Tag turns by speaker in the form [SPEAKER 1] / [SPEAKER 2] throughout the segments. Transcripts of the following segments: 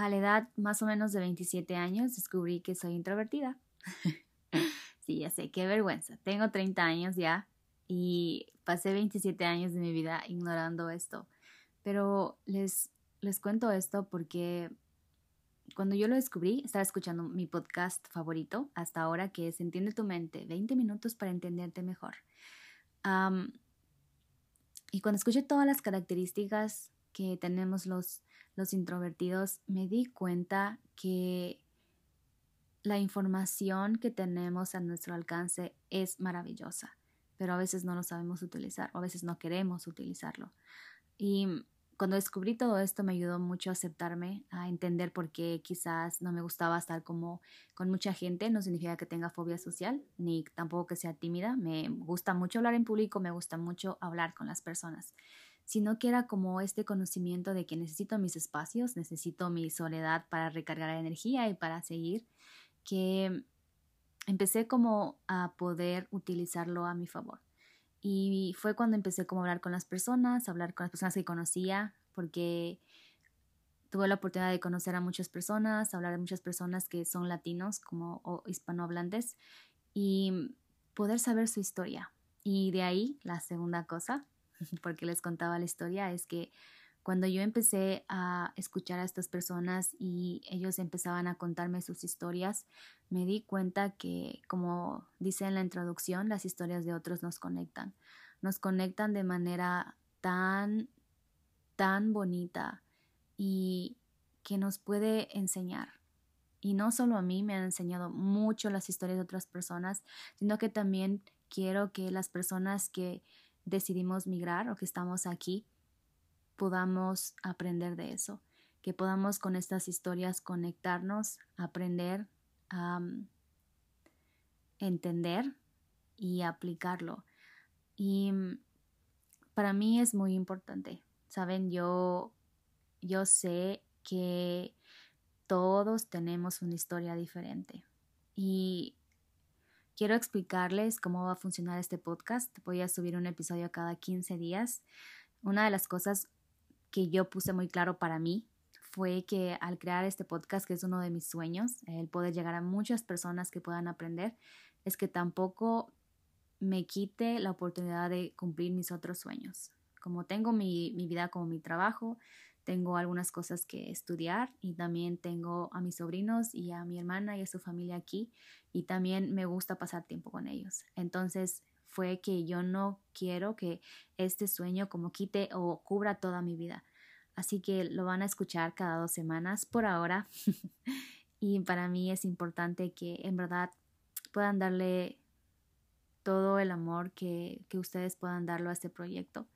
[SPEAKER 1] a la edad más o menos de 27 años descubrí que soy introvertida. sí, ya sé, qué vergüenza. Tengo 30 años ya y pasé 27 años de mi vida ignorando esto. Pero les, les cuento esto porque cuando yo lo descubrí, estaba escuchando mi podcast favorito hasta ahora, que es Entiende tu mente, 20 minutos para entenderte mejor. y cuando escuché todas las características que tenemos los los introvertidos, me di cuenta que la información que tenemos a nuestro alcance es maravillosa, pero a veces no lo sabemos utilizar o a veces no queremos utilizarlo. Y cuando descubrí todo esto me ayudó mucho a aceptarme, a entender por qué quizás no me gustaba estar como con mucha gente, no significa que tenga fobia social, ni tampoco que sea tímida, me gusta mucho hablar en público, me gusta mucho hablar con las personas sino que era como este conocimiento de que necesito mis espacios, necesito mi soledad para recargar energía y para seguir, que empecé como a poder utilizarlo a mi favor. Y fue cuando empecé como a hablar con las personas, a hablar con las personas que conocía, porque tuve la oportunidad de conocer a muchas personas, hablar de muchas personas que son latinos como o hispanohablantes y poder saber su historia. Y de ahí la segunda cosa porque les contaba la historia, es que cuando yo empecé a escuchar a estas personas y ellos empezaban a contarme sus historias, me di cuenta que, como dice en la introducción, las historias de otros nos conectan. Nos conectan de manera tan, tan bonita y que nos puede enseñar. Y no solo a mí me han enseñado mucho las historias de otras personas, sino que también quiero que las personas que decidimos migrar o que estamos aquí, podamos aprender de eso, que podamos con estas historias conectarnos, aprender, entender y aplicarlo. Y mm, para mí es muy importante, ¿saben? Yo, yo sé que todos tenemos una historia diferente y Quiero explicarles cómo va a funcionar este podcast. Voy a subir un episodio cada 15 días. Una de las cosas que yo puse muy claro para mí fue que al crear este podcast, que es uno de mis sueños, el poder llegar a muchas personas que puedan aprender, es que tampoco me quite la oportunidad de cumplir mis otros sueños. Como tengo mi, mi vida como mi trabajo, tengo algunas cosas que estudiar y también tengo a mis sobrinos y a mi hermana y a su familia aquí y también me gusta pasar tiempo con ellos. Entonces fue que yo no quiero que este sueño como quite o cubra toda mi vida. Así que lo van a escuchar cada dos semanas por ahora. y para mí es importante que en verdad puedan darle todo el amor que, que ustedes puedan darlo a este proyecto.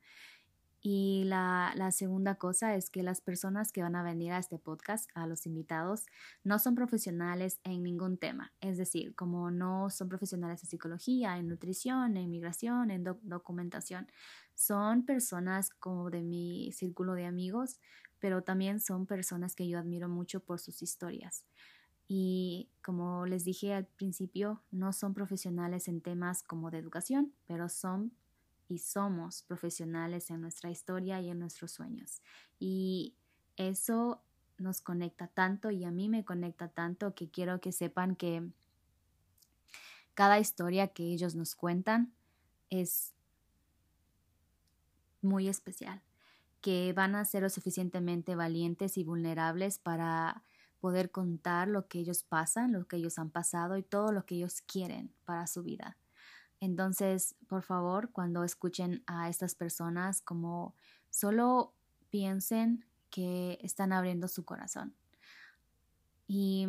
[SPEAKER 1] Y la, segunda cosa es que las personas que van a venir a este podcast, a los invitados, no son profesionales en ningún tema. Es decir, como no son profesionales en psicología, en nutrición, en migración, en documentación. Son personas como de mi círculo de amigos, pero también son personas que yo admiro mucho por sus historias. Y como les dije al principio, no son profesionales en temas como de educación, pero son y somos profesionales en nuestra historia y en nuestros sueños. Y eso nos conecta tanto y a mí me conecta tanto que quiero que sepan que cada historia que ellos nos cuentan es muy especial, que van a ser lo suficientemente valientes y vulnerables para poder contar lo que ellos pasan, lo que ellos han pasado y todo lo que ellos quieren para su vida. Entonces, por favor, cuando escuchen a estas personas, como solo piensen que están abriendo su corazón. Y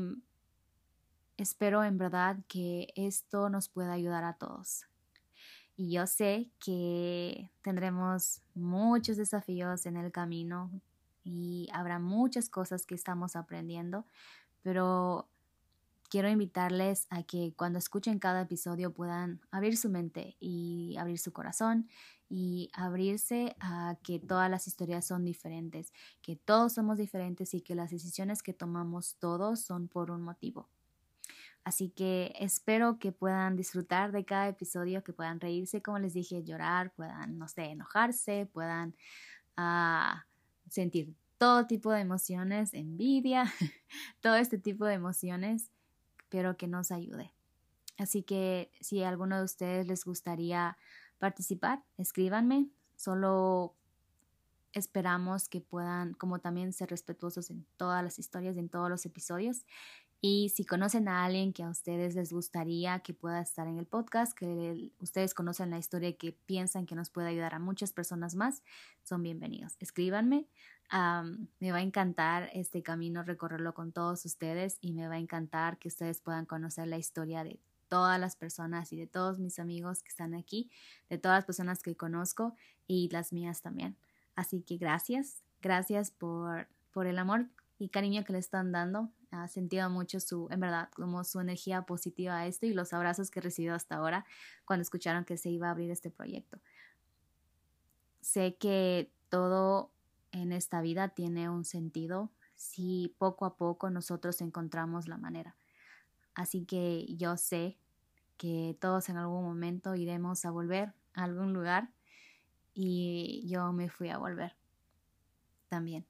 [SPEAKER 1] espero en verdad que esto nos pueda ayudar a todos. Y yo sé que tendremos muchos desafíos en el camino y habrá muchas cosas que estamos aprendiendo, pero quiero invitarles a que cuando escuchen cada episodio puedan abrir su mente y abrir su corazón y abrirse a que todas las historias son diferentes, que todos somos diferentes y que las decisiones que tomamos todos son por un motivo. Así que espero que puedan disfrutar de cada episodio, que puedan reírse, como les dije, llorar, puedan, no sé, enojarse, puedan ah, sentir todo tipo de emociones, envidia, todo este tipo de emociones, pero que nos ayude. Así que si a alguno de ustedes les gustaría participar, escríbanme. Solo esperamos que puedan, como también, ser respetuosos en todas las historias, en todos los episodios. Y si conocen a alguien que a ustedes les gustaría que pueda estar en el podcast, que ustedes conocen la historia y que piensan que nos puede ayudar a muchas personas más, son bienvenidos. Escríbanme. Me va a encantar este camino recorrerlo con todos ustedes y me va a encantar que ustedes puedan conocer la historia de todas las personas y de todos mis amigos que están aquí, de todas las personas que conozco y las mías también. Así que gracias, gracias por, por el amor y cariño que le están dando. Ha sentido mucho su, en verdad, como su energía positiva a esto y los abrazos que he recibido hasta ahora cuando escucharon que se iba a abrir este proyecto. Sé que todo en esta vida tiene un sentido si poco a poco nosotros encontramos la manera. Así que yo sé que todos en algún momento iremos a volver a algún lugar y yo me fui a volver también.